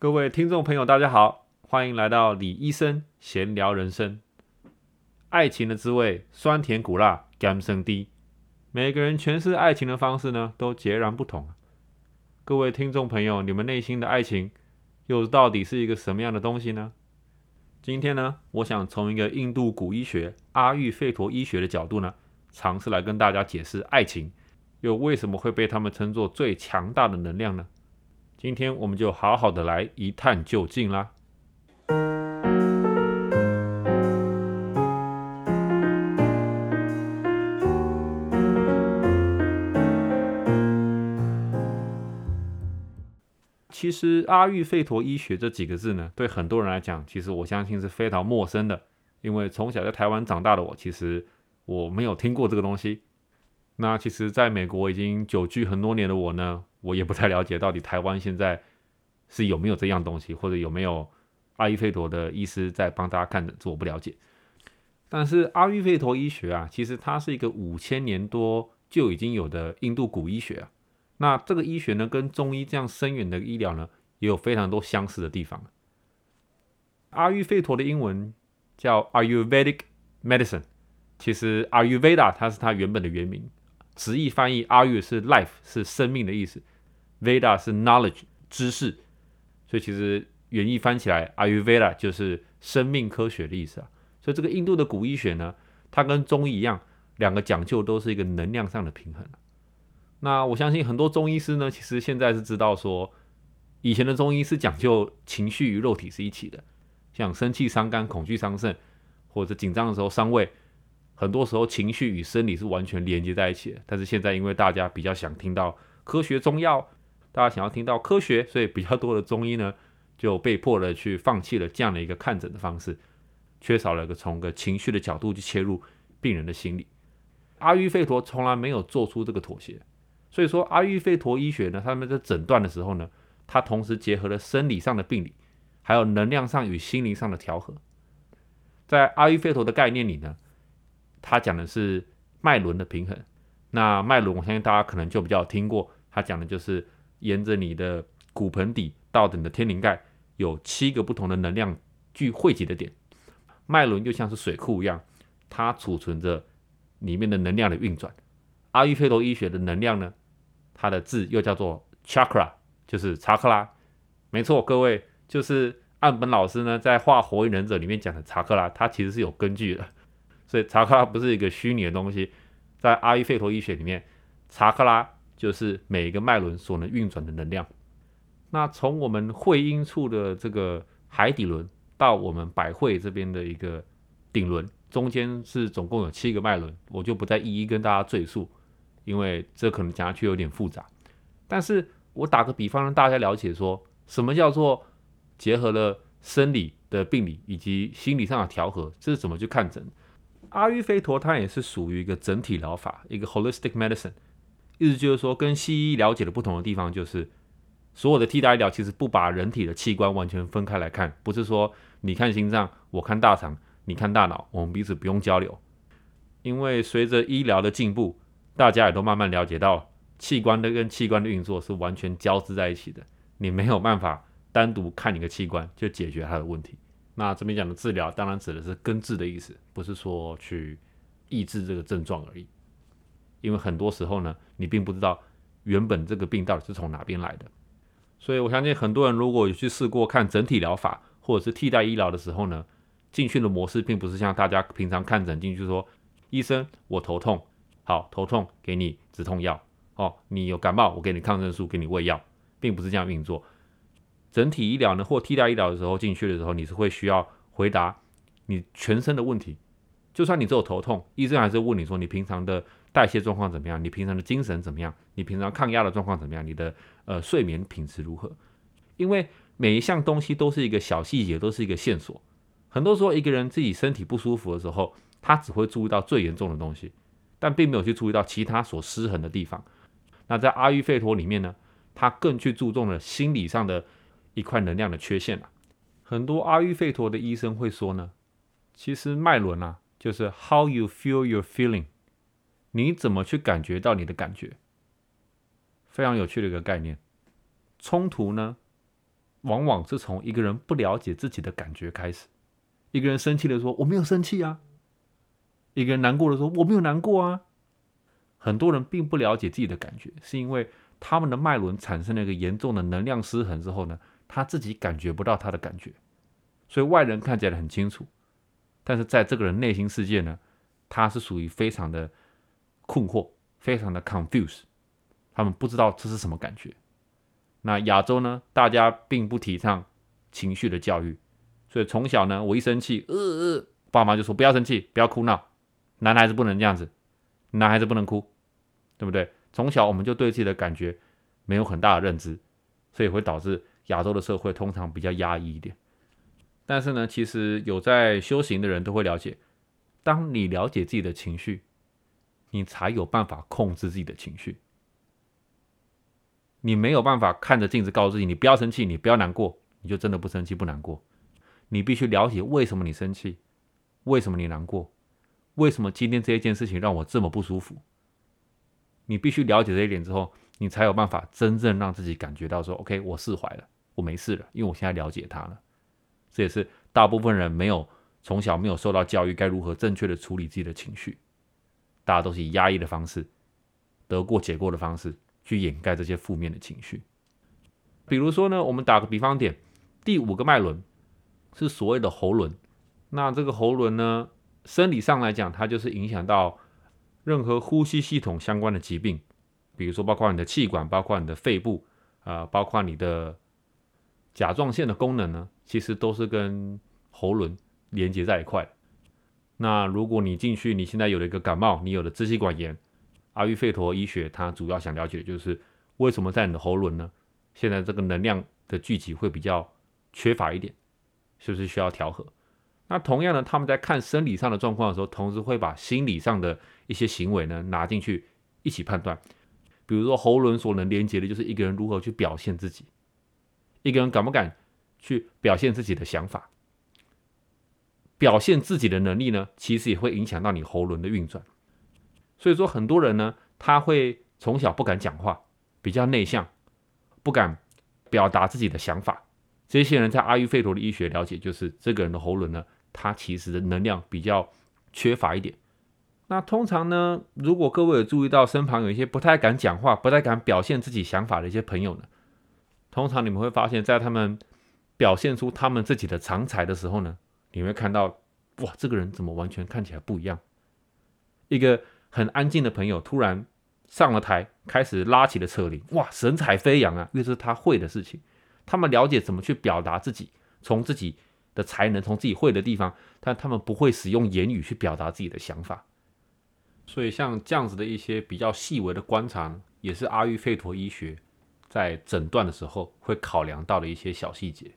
各位听众朋友，大家好，欢迎来到李医生闲聊人生。爱情的滋味，酸甜苦辣，甘生低。每个人诠释爱情的方式呢，都截然不同。各位听众朋友，你们内心的爱情又到底是一个什么样的东西呢？今天呢，我想从一个印度古医学阿育吠陀医学的角度呢，尝试来跟大家解释爱情，又为什么会被他们称作最强大的能量呢？今天我们就好好的来一探究竟啦。其实阿育吠陀医学这几个字呢，对很多人来讲，其实我相信是非常陌生的。因为从小在台湾长大的我，其实我没有听过这个东西。那其实在美国已经久居很多年的我呢，我也不太了解到底台湾现在是有没有这样东西，或者有没有阿育吠陀的医师在帮大家看诊，这我不了解。但是阿育吠陀医学啊，其实它是一个五千年多就已经有的印度古医学啊。那这个医学呢，跟中医这样深远的医疗呢，也有非常多相似的地方。阿育吠陀的英文叫 Ayurvedic Medicine，其实 Ayurveda 它是它原本的原名，直译翻译阿育是 life 是生命的意思，Veda 是 knowledge 知识，所以其实原意翻起来 Ayurveda 就是生命科学的意思啊。所以这个印度的古医学呢，它跟中医一样，两个讲究都是一个能量上的平衡。那我相信很多中医师呢，其实现在是知道说，以前的中医是讲究情绪与肉体是一起的，像生气伤肝、恐惧伤肾，或者紧张的时候伤胃，很多时候情绪与生理是完全连接在一起的。但是现在因为大家比较想听到科学中药，大家想要听到科学，所以比较多的中医呢，就被迫的去放弃了这样的一个看诊的方式，缺少了一个从个情绪的角度去切入病人的心理。阿育吠陀从来没有做出这个妥协。所以说，阿育吠陀医学呢，他们在诊断的时候呢，它同时结合了生理上的病理，还有能量上与心灵上的调和。在阿育吠陀的概念里呢，它讲的是脉轮的平衡。那脉轮，我相信大家可能就比较听过，它讲的就是沿着你的骨盆底到你的天灵盖，有七个不同的能量聚汇集的点。脉轮就像是水库一样，它储存着里面的能量的运转。阿育吠陀医学的能量呢？它的字又叫做 chakra，就是查克拉。没错，各位就是岸本老师呢在画火影忍者里面讲的查克拉，它其实是有根据的。所以查克拉不是一个虚拟的东西，在阿育吠陀医学里面，查克拉就是每一个脉轮所能运转的能量。那从我们会阴处的这个海底轮到我们百会这边的一个顶轮，中间是总共有七个脉轮，我就不再一一跟大家赘述。因为这可能讲下去有点复杂，但是我打个比方让大家了解，说什么叫做结合了生理的病理以及心理上的调和，这是怎么去看诊？阿育吠陀它也是属于一个整体疗法，一个 holistic medicine，意思就是说跟西医了解的不同的地方，就是所有的替代医疗其实不把人体的器官完全分开来看，不是说你看心脏，我看大肠，你看大脑，我们彼此不用交流，因为随着医疗的进步。大家也都慢慢了解到，器官的跟器官的运作是完全交织在一起的。你没有办法单独看一个器官就解决它的问题。那这边讲的治疗，当然指的是根治的意思，不是说去抑制这个症状而已。因为很多时候呢，你并不知道原本这个病到底是从哪边来的。所以我相信很多人如果有去试过看整体疗法或者是替代医疗的时候呢，进去的模式并不是像大家平常看诊进去说，医生我头痛。好，头痛给你止痛药哦。你有感冒，我给你抗生素，给你喂药，并不是这样运作。整体医疗呢，或替代医疗的时候进去的时候，你是会需要回答你全身的问题。就算你只有头痛，医生还是问你说你平常的代谢状况怎么样？你平常的精神怎么样？你平常抗压的状况怎么样？你的呃睡眠品质如何？因为每一项东西都是一个小细节，都是一个线索。很多时候，一个人自己身体不舒服的时候，他只会注意到最严重的东西。但并没有去注意到其他所失衡的地方。那在阿育吠陀里面呢，他更去注重了心理上的一块能量的缺陷了。很多阿育吠陀的医生会说呢，其实脉轮啊，就是 how you feel your feeling，你怎么去感觉到你的感觉，非常有趣的一个概念。冲突呢，往往是从一个人不了解自己的感觉开始。一个人生气的说：“我没有生气啊。”一个人难过的说：“我没有难过啊。”很多人并不了解自己的感觉，是因为他们的脉轮产生了一个严重的能量失衡之后呢，他自己感觉不到他的感觉，所以外人看起来很清楚，但是在这个人内心世界呢，他是属于非常的困惑，非常的 confuse，他们不知道这是什么感觉。那亚洲呢，大家并不提倡情绪的教育，所以从小呢，我一生气，呃呃，爸妈就说不要生气，不要哭闹，男孩子不能这样子。男孩子不能哭，对不对？从小我们就对自己的感觉没有很大的认知，所以会导致亚洲的社会通常比较压抑一点。但是呢，其实有在修行的人都会了解，当你了解自己的情绪，你才有办法控制自己的情绪。你没有办法看着镜子告诉自己你不要生气，你不要难过，你就真的不生气不难过。你必须了解为什么你生气，为什么你难过。为什么今天这一件事情让我这么不舒服？你必须了解这一点之后，你才有办法真正让自己感觉到说：“OK，我释怀了，我没事了，因为我现在了解他了。”这也是大部分人没有从小没有受到教育，该如何正确的处理自己的情绪。大家都是以压抑的方式、得过且过的方式去掩盖这些负面的情绪。比如说呢，我们打个比方点，第五个脉轮是所谓的喉轮。那这个喉轮呢？生理上来讲，它就是影响到任何呼吸系统相关的疾病，比如说包括你的气管，包括你的肺部，啊，包括你的甲状腺的功能呢，其实都是跟喉轮连接在一块。那如果你进去，你现在有了一个感冒，你有了支气管炎，阿育吠陀医学它主要想了解的就是为什么在你的喉轮呢？现在这个能量的聚集会比较缺乏一点，是不是需要调和？那同样呢，他们在看生理上的状况的时候，同时会把心理上的一些行为呢拿进去一起判断。比如说喉轮所能连接的就是一个人如何去表现自己，一个人敢不敢去表现自己的想法，表现自己的能力呢，其实也会影响到你喉轮的运转。所以说，很多人呢，他会从小不敢讲话，比较内向，不敢表达自己的想法。这些人在阿育吠陀的医学了解，就是这个人的喉轮呢。他其实的能量比较缺乏一点。那通常呢，如果各位有注意到身旁有一些不太敢讲话、不太敢表现自己想法的一些朋友呢，通常你们会发现，在他们表现出他们自己的长才的时候呢，你会看到，哇，这个人怎么完全看起来不一样？一个很安静的朋友突然上了台，开始拉起了车铃，哇，神采飞扬啊！因为这是他会的事情，他们了解怎么去表达自己，从自己。的才能从自己会的地方，但他们不会使用言语去表达自己的想法，所以像这样子的一些比较细微的观察，也是阿育吠陀医学在诊断的时候会考量到的一些小细节。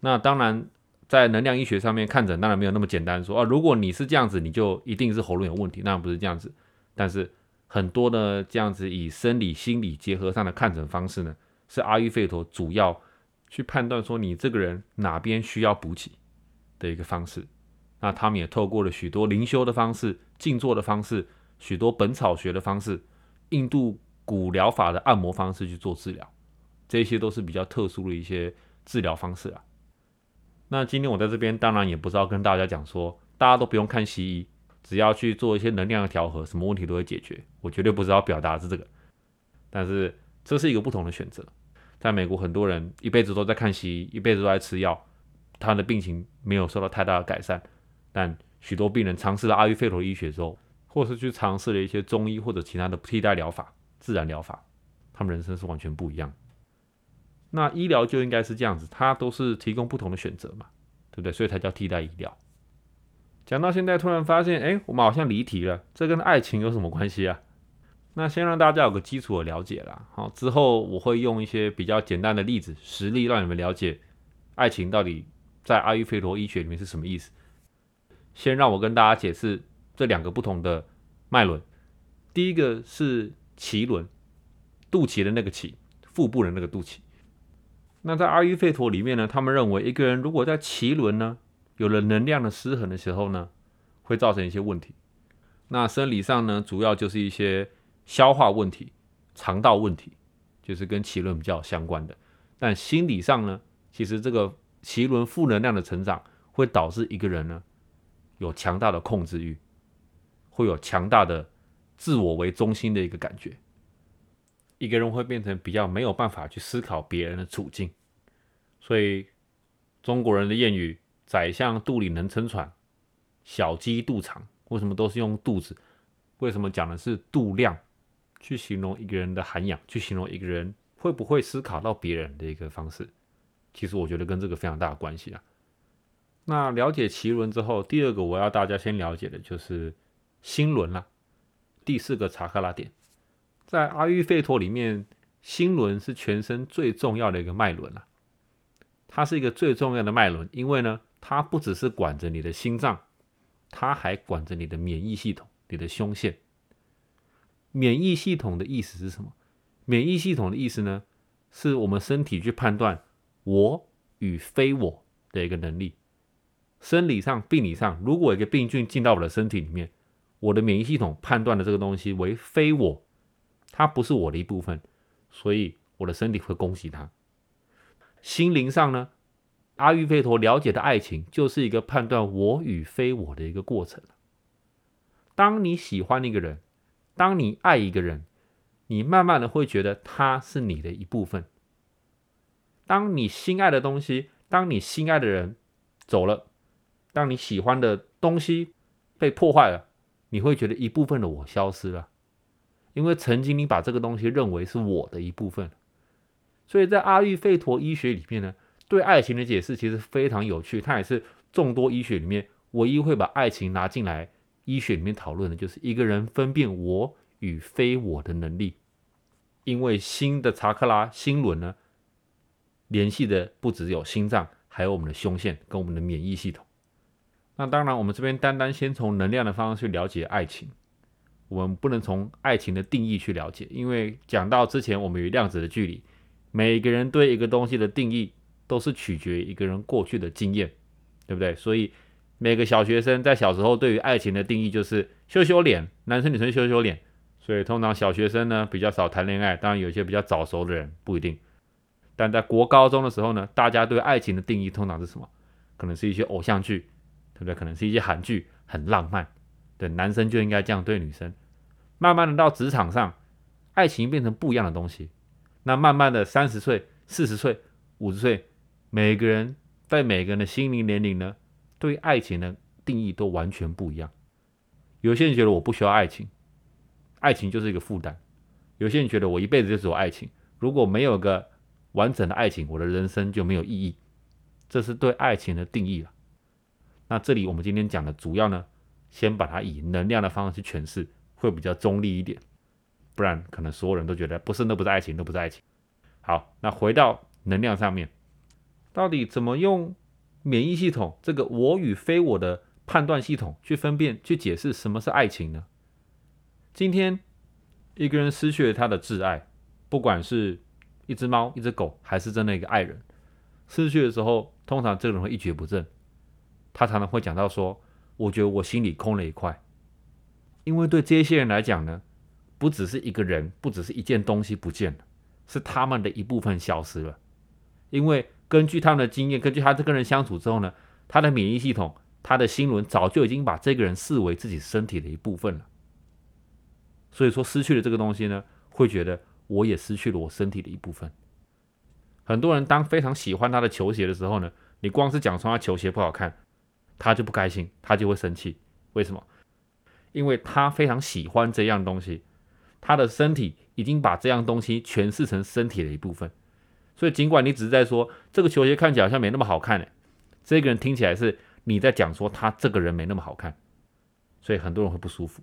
那当然，在能量医学上面看诊，当然没有那么简单，说啊，如果你是这样子，你就一定是喉咙有问题，那不是这样子。但是很多的这样子以生理、心理结合上的看诊方式呢，是阿育吠陀主要。去判断说你这个人哪边需要补给的一个方式，那他们也透过了许多灵修的方式、静坐的方式、许多本草学的方式、印度古疗法的按摩方式去做治疗，这些都是比较特殊的一些治疗方式啊。那今天我在这边当然也不是要跟大家讲说，大家都不用看西医，只要去做一些能量的调和，什么问题都会解决。我绝对不是要表达是这个，但是这是一个不同的选择。在美国，很多人一辈子都在看西医，一辈子都在吃药，他的病情没有受到太大的改善。但许多病人尝试了阿育吠陀医学之后，或是去尝试了一些中医或者其他的替代疗法、自然疗法，他们人生是完全不一样。那医疗就应该是这样子，它都是提供不同的选择嘛，对不对？所以才叫替代医疗。讲到现在，突然发现，哎，我们好像离题了，这跟爱情有什么关系啊？那先让大家有个基础的了解啦，好，之后我会用一些比较简单的例子、实例，让你们了解爱情到底在阿育吠陀医学里面是什么意思。先让我跟大家解释这两个不同的脉轮。第一个是脐轮，肚脐的那个脐，腹部的那个肚脐。那在阿育吠陀里面呢，他们认为一个人如果在脐轮呢有了能量的失衡的时候呢，会造成一些问题。那生理上呢，主要就是一些。消化问题、肠道问题，就是跟脐轮比较相关的。但心理上呢，其实这个奇轮负能量的成长会导致一个人呢有强大的控制欲，会有强大的自我为中心的一个感觉，一个人会变成比较没有办法去思考别人的处境，所以中国人的谚语“宰相肚里能撑船，小鸡肚肠”，为什么都是用肚子？为什么讲的是度量？去形容一个人的涵养，去形容一个人会不会思考到别人的一个方式，其实我觉得跟这个非常大的关系啊。那了解奇轮之后，第二个我要大家先了解的就是心轮啦。第四个查克拉点，在阿育吠陀里面，心轮是全身最重要的一个脉轮啊。它是一个最重要的脉轮，因为呢，它不只是管着你的心脏，它还管着你的免疫系统、你的胸腺。免疫系统的意思是什么？免疫系统的意思呢，是我们身体去判断我与非我的一个能力。生理上、病理上，如果一个病菌进到我的身体里面，我的免疫系统判断的这个东西为非我，它不是我的一部分，所以我的身体会攻击它。心灵上呢，阿育吠陀了解的爱情就是一个判断我与非我的一个过程。当你喜欢一个人。当你爱一个人，你慢慢的会觉得他是你的一部分。当你心爱的东西，当你心爱的人走了，当你喜欢的东西被破坏了，你会觉得一部分的我消失了，因为曾经你把这个东西认为是我的一部分。所以在阿育吠陀医学里面呢，对爱情的解释其实非常有趣，它也是众多医学里面唯一会把爱情拿进来。医学里面讨论的就是一个人分辨我与非我的能力，因为心的查克拉心轮呢，联系的不只有心脏，还有我们的胸腺跟我们的免疫系统。那当然，我们这边单单先从能量的方式去了解爱情，我们不能从爱情的定义去了解，因为讲到之前我们与量子的距离，每个人对一个东西的定义都是取决于一个人过去的经验，对不对？所以。每个小学生在小时候对于爱情的定义就是羞羞脸，男生女生羞羞脸，所以通常小学生呢比较少谈恋爱。当然有些比较早熟的人不一定，但在国高中的时候呢，大家对爱情的定义通常是什么？可能是一些偶像剧，对不对？可能是一些韩剧，很浪漫。对，男生就应该这样对女生。慢慢的到职场上，爱情变成不一样的东西。那慢慢的三十岁、四十岁、五十岁，每个人在每个人的心灵年龄呢？对爱情的定义都完全不一样。有些人觉得我不需要爱情，爱情就是一个负担；有些人觉得我一辈子就只有爱情，如果没有个完整的爱情，我的人生就没有意义。这是对爱情的定义了。那这里我们今天讲的主要呢，先把它以能量的方式去诠释，会比较中立一点。不然可能所有人都觉得不是，那不是爱情，那不是爱情。好，那回到能量上面，到底怎么用？免疫系统这个我与非我的判断系统，去分辨、去解释什么是爱情呢？今天一个人失去了他的挚爱，不管是一只猫、一只狗，还是真的一个爱人，失去的时候，通常这个人会一蹶不振。他常常会讲到说：“我觉得我心里空了一块。”因为对这些人来讲呢，不只是一个人，不只是一件东西不见了，是他们的一部分消失了，因为。根据他们的经验，根据他这个人相处之后呢，他的免疫系统、他的心轮早就已经把这个人视为自己身体的一部分了。所以说，失去了这个东西呢，会觉得我也失去了我身体的一部分。很多人当非常喜欢他的球鞋的时候呢，你光是讲穿他球鞋不好看，他就不开心，他就会生气。为什么？因为他非常喜欢这样东西，他的身体已经把这样东西诠释成身体的一部分。所以，尽管你只是在说这个球鞋看起来好像没那么好看呢，这个人听起来是你在讲说他这个人没那么好看，所以很多人会不舒服。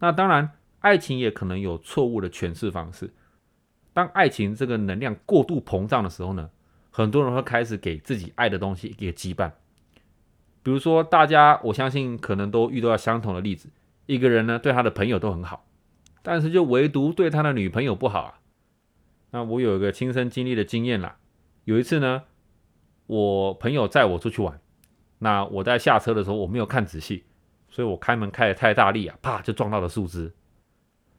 那当然，爱情也可能有错误的诠释方式。当爱情这个能量过度膨胀的时候呢，很多人会开始给自己爱的东西一个羁绊。比如说，大家我相信可能都遇到相同的例子：一个人呢对他的朋友都很好，但是就唯独对他的女朋友不好啊。那我有一个亲身经历的经验啦。有一次呢，我朋友载我出去玩，那我在下车的时候我没有看仔细，所以我开门开的太大力啊，啪就撞到了树枝。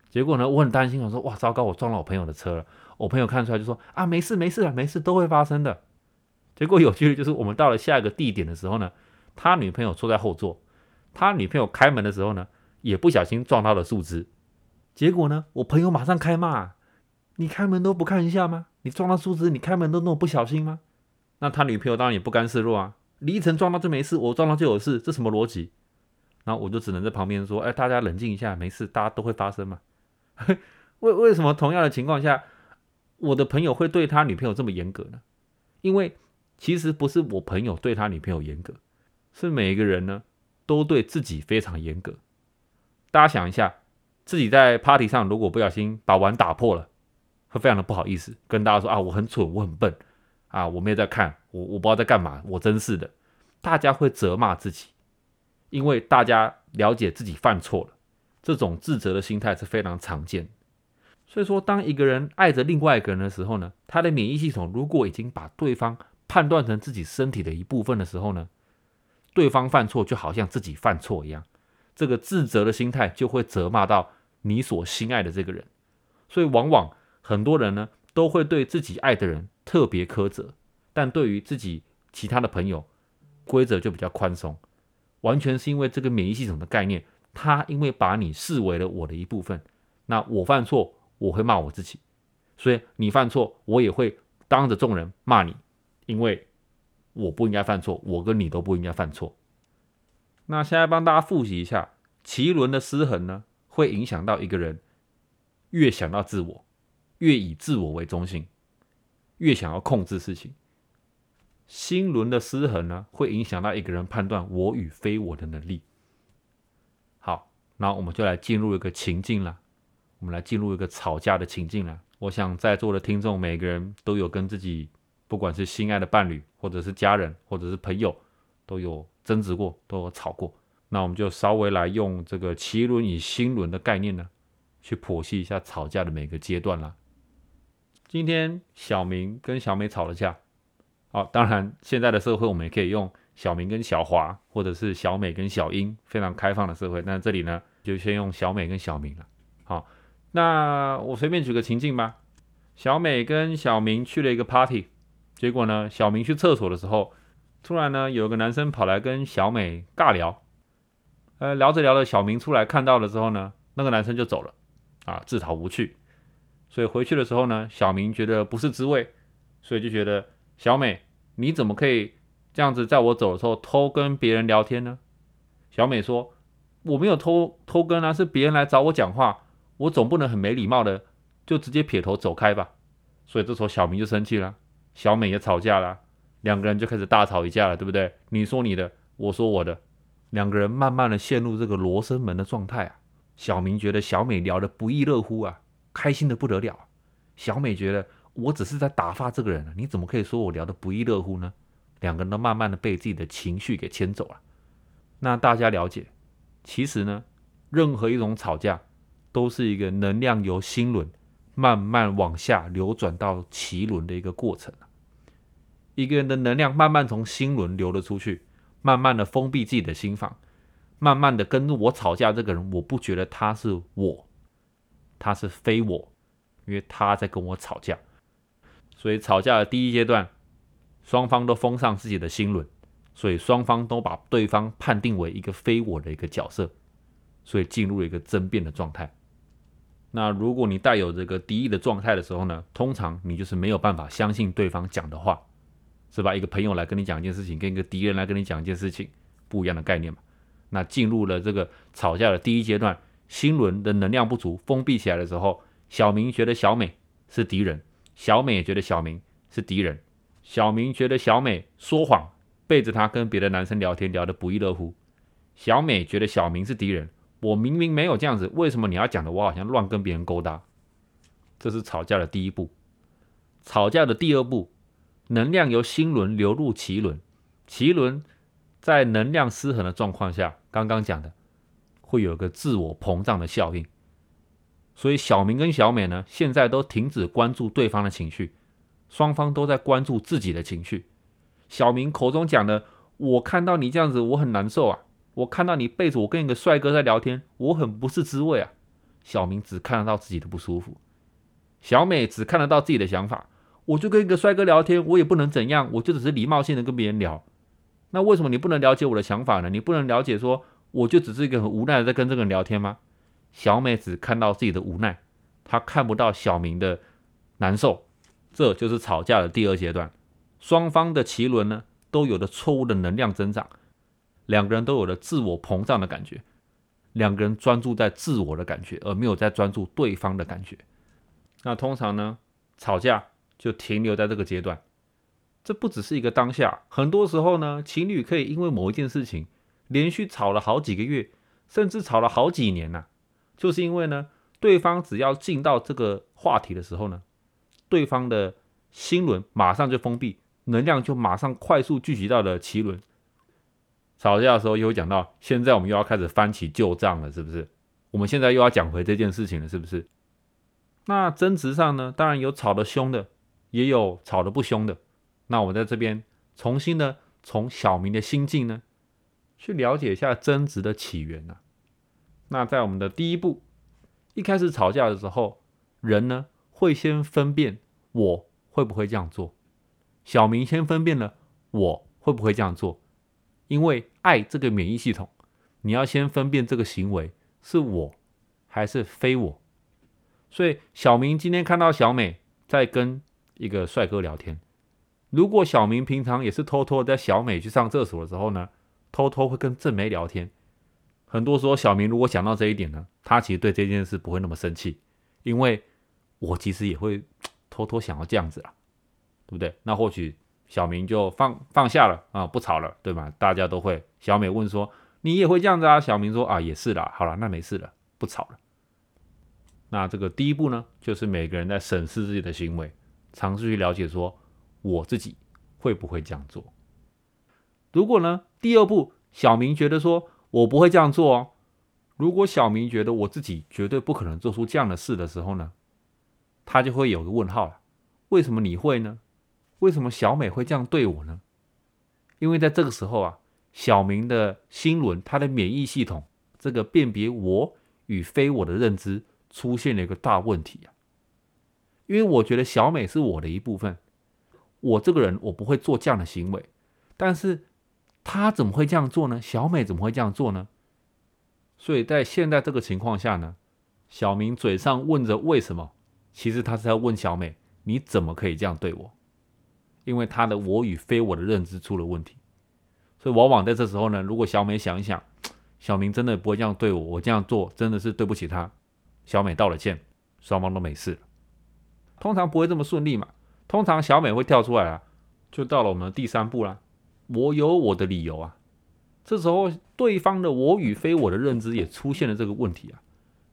结果呢，我很担心，我说哇，糟糕，我撞了我朋友的车了。我朋友看出来就说啊，没事没事啊，没事都会发生的。结果有趣的就是，我们到了下一个地点的时候呢，他女朋友坐在后座，他女朋友开门的时候呢，也不小心撞到了树枝。结果呢，我朋友马上开骂：“你开门都不看一下吗？你撞到树枝，你开门都那么不小心吗？”那他女朋友当然也不甘示弱啊，李一晨撞到就没事，我撞到就有事，这什么逻辑？然后我就只能在旁边说：“哎，大家冷静一下，没事，大家都会发生嘛。”为为什么同样的情况下，我的朋友会对他女朋友这么严格呢？因为其实不是我朋友对他女朋友严格，是每一个人呢都对自己非常严格。大家想一下，自己在 party 上如果不小心把碗打破了，会非常的不好意思，跟大家说啊我很蠢，我很笨啊，我没有在看，我我不知道在干嘛，我真是的。大家会责骂自己，因为大家了解自己犯错了，这种自责的心态是非常常见。所以说，当一个人爱着另外一个人的时候呢，他的免疫系统如果已经把对方判断成自己身体的一部分的时候呢，对方犯错就好像自己犯错一样，这个自责的心态就会责骂到你所心爱的这个人，所以往往很多人呢都会对自己爱的人特别苛责，但对于自己其他的朋友，规则就比较宽松，完全是因为这个免疫系统的概念，他因为把你视为了我的一部分，那我犯错我会骂我自己，所以你犯错我也会当着众人骂你。因为我不应该犯错，我跟你都不应该犯错。那现在帮大家复习一下，脐轮的失衡呢，会影响到一个人越想到自我，越以自我为中心，越想要控制事情。心轮的失衡呢，会影响到一个人判断我与非我的能力。好，那我们就来进入一个情境了，我们来进入一个吵架的情境了。我想在座的听众每个人都有跟自己。不管是心爱的伴侣，或者是家人，或者是朋友，都有争执过，都有吵过。那我们就稍微来用这个脐轮与心轮的概念呢，去剖析一下吵架的每个阶段啦。今天小明跟小美吵了架，好，当然现在的社会我们也可以用小明跟小华，或者是小美跟小英，非常开放的社会。那这里呢，就先用小美跟小明了。好，那我随便举个情境吧。小美跟小明去了一个 party。结果呢，小明去厕所的时候，突然呢，有个男生跑来跟小美尬聊，呃，聊着聊着，小明出来看到了之后呢，那个男生就走了，啊，自讨无趣。所以回去的时候呢，小明觉得不是滋味，所以就觉得小美，你怎么可以这样子在我走的时候偷跟别人聊天呢？小美说，我没有偷偷跟啊，是别人来找我讲话，我总不能很没礼貌的就直接撇头走开吧。所以这时候小明就生气了。小美也吵架了，两个人就开始大吵一架了，对不对？你说你的，我说我的，两个人慢慢的陷入这个罗生门的状态啊。小明觉得小美聊得不亦乐乎啊，开心的不得了。小美觉得我只是在打发这个人，你怎么可以说我聊得不亦乐乎呢？两个人都慢慢的被自己的情绪给牵走了。那大家了解，其实呢，任何一种吵架都是一个能量由心轮慢慢往下流转到脐轮的一个过程。一个人的能量慢慢从心轮流了出去，慢慢的封闭自己的心房，慢慢的跟我吵架这个人，我不觉得他是我，他是非我，因为他在跟我吵架，所以吵架的第一阶段，双方都封上自己的心轮，所以双方都把对方判定为一个非我的一个角色，所以进入了一个争辩的状态。那如果你带有这个敌意的状态的时候呢，通常你就是没有办法相信对方讲的话。是吧？一个朋友来跟你讲一件事情，跟一个敌人来跟你讲一件事情，不一样的概念嘛。那进入了这个吵架的第一阶段，心轮的能量不足，封闭起来的时候，小明觉得小美是敌人，小美也觉得小明是敌人。小明觉得小美说谎，背着他跟别的男生聊天，聊得不亦乐乎。小美觉得小明是敌人，我明明没有这样子，为什么你要讲的我好像乱跟别人勾搭？这是吵架的第一步。吵架的第二步。能量由心轮流入脐轮，脐轮在能量失衡的状况下，刚刚讲的会有个自我膨胀的效应。所以小明跟小美呢，现在都停止关注对方的情绪，双方都在关注自己的情绪。小明口中讲的：“我看到你这样子，我很难受啊！我看到你背着我跟一个帅哥在聊天，我很不是滋味啊！”小明只看得到自己的不舒服。小美只看得到自己的想法，我就跟一个帅哥聊天，我也不能怎样，我就只是礼貌性的跟别人聊。那为什么你不能了解我的想法呢？你不能了解说，我就只是一个很无奈的在跟这个人聊天吗？小美只看到自己的无奈，她看不到小明的难受，这就是吵架的第二阶段。双方的脐轮呢，都有了错误的能量增长，两个人都有了自我膨胀的感觉，两个人专注在自我的感觉，而没有在专注对方的感觉。那通常呢，吵架就停留在这个阶段。这不只是一个当下，很多时候呢，情侣可以因为某一件事情连续吵了好几个月，甚至吵了好几年呐，就是因为呢，对方只要进到这个话题的时候呢，对方的心轮马上就封闭。能量就马上快速聚集到了脐轮。吵架的时候又讲到，现在我们又要开始翻起旧账了，是不是？我们现在又要讲回这件事情了，是不是？那争执上呢，当然有吵得凶的，也有吵得不凶的。那我在这边重新的从小明的心境呢，去了解一下争执的起源呐。那在我们的第一步，一开始吵架的时候，人呢会先分辨我会不会这样做。小明先分辨了我会不会这样做，因为爱这个免疫系统，你要先分辨这个行为是我还是非我。所以小明今天看到小美在跟一个帅哥聊天，如果小明平常也是偷偷在小美去上厕所的时候呢，偷偷会跟正梅聊天，很多时候小明如果想到这一点呢，他其实对这件事不会那么生气，因为我其实也会 偷偷想要这样子啊。对不对？那或许小明就放放下了啊，不吵了，对吗？大家都会。小美问说：“你也会这样子啊？”小明说：“啊，也是啦。”好了，那没事了，不吵了。那这个第一步呢，就是每个人在审视自己的行为，尝试去了解说我自己会不会这样做。如果呢，第二步小明觉得说我不会这样做哦。如果小明觉得我自己绝对不可能做出这样的事的时候呢，他就会有个问号了。为什么你会呢？为什么小美会这样对我呢？因为在这个时候啊，小明的心轮，他的免疫系统，这个辨别我与非我的认知出现了一个大问题啊。因为我觉得小美是我的一部分，我这个人我不会做这样的行为，但是他怎么会这样做呢？小美怎么会这样做呢？所以在现在这个情况下呢，小明嘴上问着为什么，其实他是在问小美，你怎么可以这样对我？因为他的我与非我的认知出了问题，所以往往在这时候呢，如果小美想一想，小明真的不会这样对我，我这样做真的是对不起他。小美道了歉，双方都没事。通常不会这么顺利嘛，通常小美会跳出来啊，就到了我们的第三步啦。我有我的理由啊，这时候对方的我与非我的认知也出现了这个问题啊。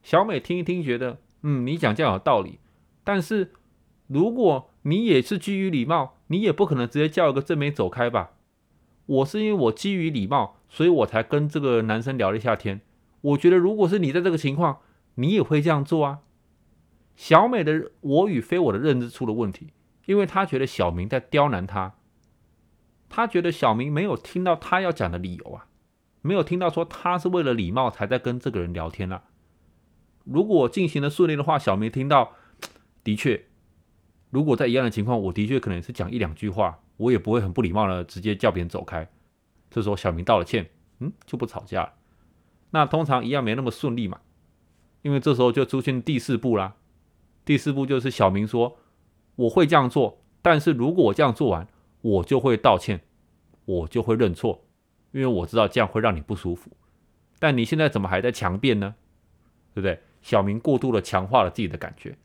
小美听一听，觉得嗯，你讲这样有道理，但是如果你也是基于礼貌。你也不可能直接叫一个正妹走开吧？我是因为我基于礼貌，所以我才跟这个男生聊了一下天。我觉得如果是你在这个情况，你也会这样做啊。小美的我与非我的认知出了问题，因为她觉得小明在刁难她，她觉得小明没有听到她要讲的理由啊，没有听到说他是为了礼貌才在跟这个人聊天啊。如果进行的顺利的话，小明听到，的确。如果在一样的情况，我的确可能是讲一两句话，我也不会很不礼貌的直接叫别人走开。这时候小明道了歉，嗯，就不吵架了。那通常一样没那么顺利嘛，因为这时候就出现第四步啦。第四步就是小明说我会这样做，但是如果我这样做完，我就会道歉，我就会认错，因为我知道这样会让你不舒服。但你现在怎么还在强辩呢？对不对？小明过度的强化了自己的感觉。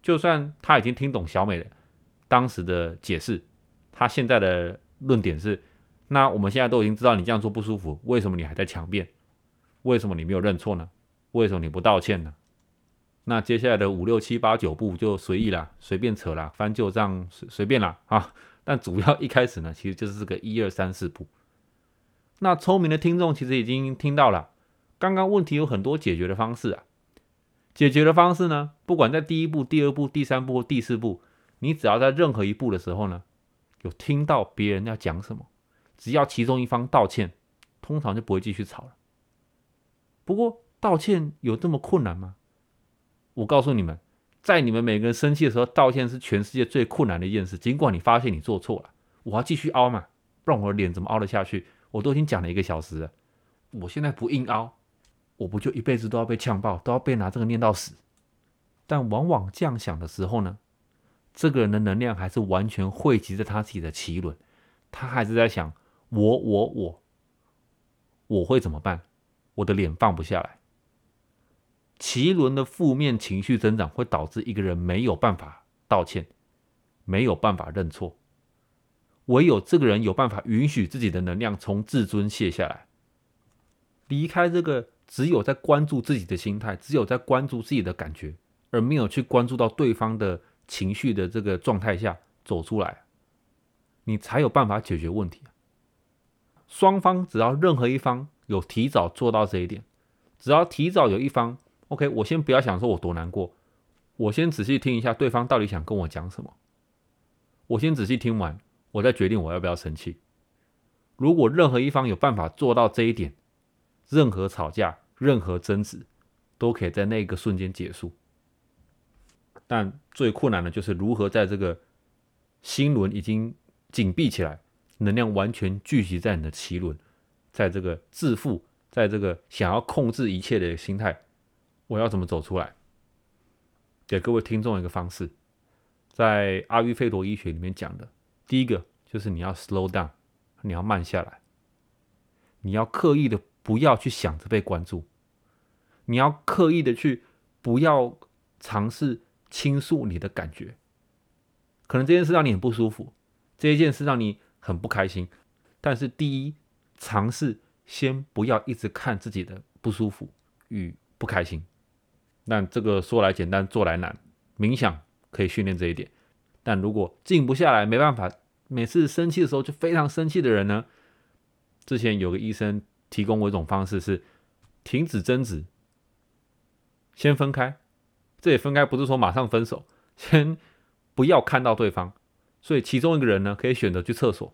就算他已经听懂小美的当时的解释，他现在的论点是：那我们现在都已经知道你这样做不舒服，为什么你还在强辩？为什么你没有认错呢？为什么你不道歉呢？那接下来的五六七八九步就随意啦，随便扯啦，翻旧账随随便啦啊！但主要一开始呢，其实就是这个一二三四步。那聪明的听众其实已经听到了，刚刚问题有很多解决的方式啊。解决的方式呢？不管在第一步、第二步、第三步、第四步，你只要在任何一步的时候呢，有听到别人要讲什么，只要其中一方道歉，通常就不会继续吵了。不过道歉有这么困难吗？我告诉你们，在你们每个人生气的时候，道歉是全世界最困难的一件事。尽管你发现你做错了，我要继续凹嘛，不然我的脸怎么凹得下去？我都已经讲了一个小时了，我现在不硬凹，我不就一辈子都要被呛爆，都要被拿这个念到死？但往往这样想的时候呢，这个人的能量还是完全汇集在他自己的脐轮，他还是在想我我我，我会怎么办？我的脸放不下来。奇轮的负面情绪增长会导致一个人没有办法道歉，没有办法认错。唯有这个人有办法允许自己的能量从自尊卸下来，离开这个只有在关注自己的心态，只有在关注自己的感觉，而没有去关注到对方的情绪的这个状态下走出来，你才有办法解决问题。双方只要任何一方有提早做到这一点，只要提早有一方。OK，我先不要想说我多难过，我先仔细听一下对方到底想跟我讲什么。我先仔细听完，我再决定我要不要生气。如果任何一方有办法做到这一点，任何吵架、任何争执都可以在那个瞬间结束。但最困难的就是如何在这个心轮已经紧闭起来，能量完全聚集在你的脐轮，在这个自负，在这个想要控制一切的心态。我要怎么走出来？给各位听众一个方式，在阿育吠陀医学里面讲的，第一个就是你要 slow down，你要慢下来，你要刻意的不要去想着被关注，你要刻意的去不要尝试倾诉你的感觉。可能这件事让你很不舒服，这一件事让你很不开心，但是第一，尝试先不要一直看自己的不舒服与不开心。但这个说来简单，做来难。冥想可以训练这一点，但如果静不下来，没办法，每次生气的时候就非常生气的人呢？之前有个医生提供我一种方式，是停止争执，先分开。这也分开不是说马上分手，先不要看到对方。所以其中一个人呢，可以选择去厕所，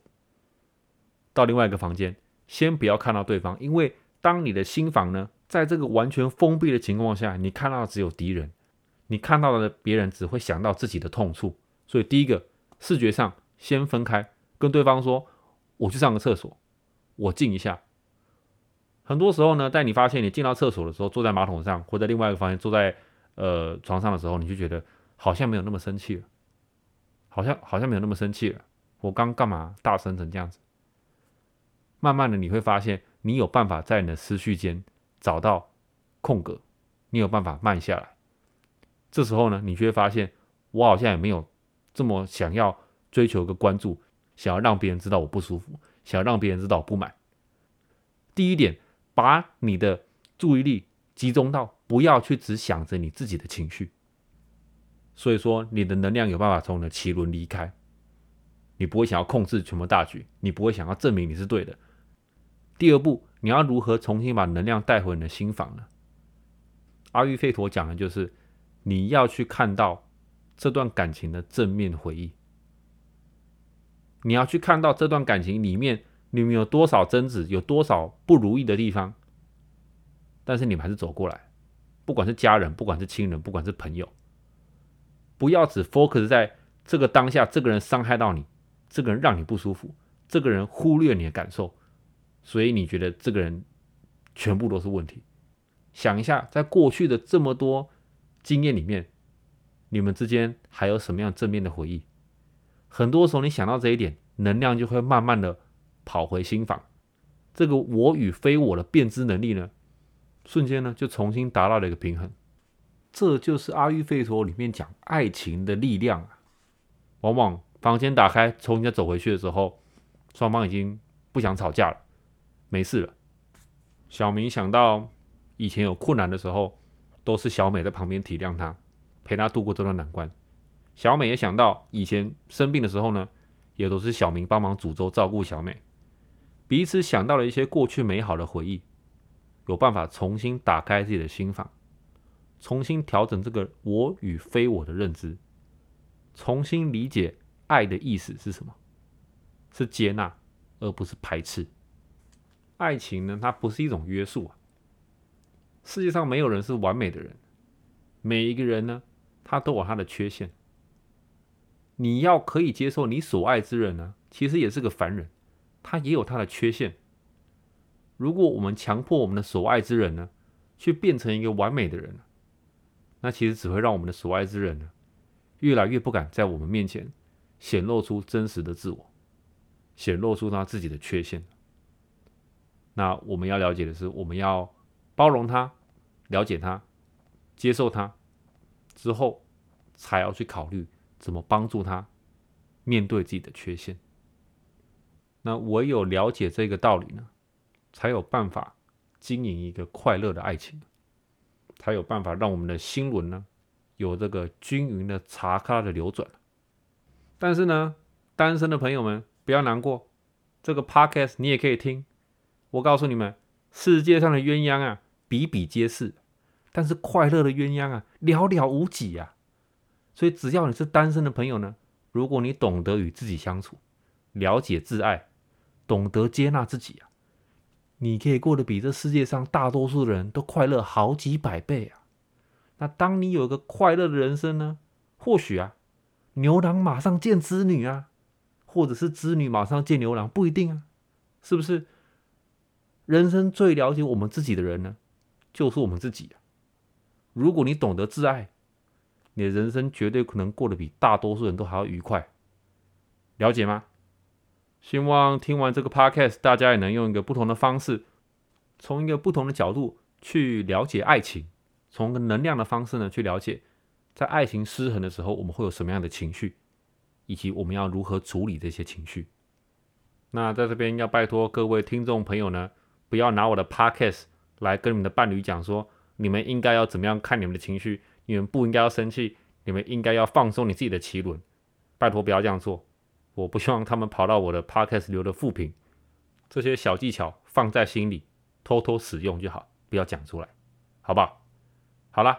到另外一个房间，先不要看到对方，因为当你的心房呢。在这个完全封闭的情况下，你看到的只有敌人，你看到的别人只会想到自己的痛处。所以，第一个视觉上先分开，跟对方说：“我去上个厕所，我静一下。”很多时候呢，在你发现你进到厕所的时候，坐在马桶上或者另外一个房间坐在呃床上的时候，你就觉得好像没有那么生气了，好像好像没有那么生气了。我刚干嘛大声成这样子？慢慢的你会发现，你有办法在你的思绪间。找到空格，你有办法慢下来。这时候呢，你就会发现，我好像也没有这么想要追求个关注，想要让别人知道我不舒服，想要让别人知道我不满。第一点，把你的注意力集中到不要去只想着你自己的情绪。所以说，你的能量有办法从你的脐轮离开，你不会想要控制全部大局，你不会想要证明你是对的。第二步。你要如何重新把能量带回你的心房呢？阿育吠陀讲的就是你要去看到这段感情的正面回忆，你要去看到这段感情里面你们有多少争执，有多少不如意的地方，但是你们还是走过来，不管是家人，不管是亲人，不管是朋友，不要只 focus 在这个当下，这个人伤害到你，这个人让你不舒服，这个人忽略你的感受。所以你觉得这个人全部都是问题？想一下，在过去的这么多经验里面，你们之间还有什么样正面的回忆？很多时候你想到这一点，能量就会慢慢的跑回心房，这个我与非我的辨知能力呢，瞬间呢就重新达到了一个平衡。这就是阿育吠陀里面讲爱情的力量啊！往往房间打开，重新再走回去的时候，双方已经不想吵架了。没事了。小明想到以前有困难的时候，都是小美在旁边体谅他，陪他度过这段难关。小美也想到以前生病的时候呢，也都是小明帮忙煮粥照顾小美。彼此想到了一些过去美好的回忆，有办法重新打开自己的心房，重新调整这个我与非我的认知，重新理解爱的意思是什么，是接纳而不是排斥。爱情呢，它不是一种约束啊。世界上没有人是完美的人，每一个人呢，他都有他的缺陷。你要可以接受你所爱之人呢，其实也是个凡人，他也有他的缺陷。如果我们强迫我们的所爱之人呢，去变成一个完美的人，那其实只会让我们的所爱之人呢，越来越不敢在我们面前显露出真实的自我，显露出他自己的缺陷。那我们要了解的是，我们要包容他，了解他，接受他，之后才要去考虑怎么帮助他面对自己的缺陷。那唯有了解这个道理呢，才有办法经营一个快乐的爱情，才有办法让我们的心轮呢有这个均匀的查卡的流转。但是呢，单身的朋友们不要难过，这个 podcast 你也可以听。我告诉你们，世界上的鸳鸯啊，比比皆是，但是快乐的鸳鸯啊，寥寥无几啊。所以，只要你是单身的朋友呢，如果你懂得与自己相处，了解自爱，懂得接纳自己啊，你可以过得比这世界上大多数的人都快乐好几百倍啊。那当你有一个快乐的人生呢，或许啊，牛郎马上见织女啊，或者是织女马上见牛郎，不一定啊，是不是？人生最了解我们自己的人呢，就是我们自己。如果你懂得自爱，你的人生绝对可能过得比大多数人都还要愉快。了解吗？希望听完这个 podcast，大家也能用一个不同的方式，从一个不同的角度去了解爱情，从个能量的方式呢去了解，在爱情失衡的时候，我们会有什么样的情绪，以及我们要如何处理这些情绪。那在这边要拜托各位听众朋友呢。不要拿我的 podcast 来跟你们的伴侣讲说，你们应该要怎么样看你们的情绪，你们不应该要生气，你们应该要放松你自己的脐轮。拜托不要这样做，我不希望他们跑到我的 podcast 留的负评。这些小技巧放在心里，偷偷使用就好，不要讲出来，好不好？好了，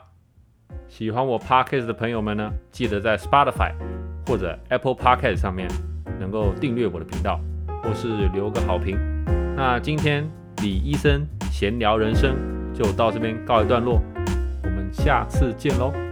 喜欢我 podcast 的朋友们呢，记得在 Spotify 或者 Apple Podcast 上面能够订阅我的频道，或是留个好评。那今天。李医生闲聊人生就到这边告一段落，我们下次见喽。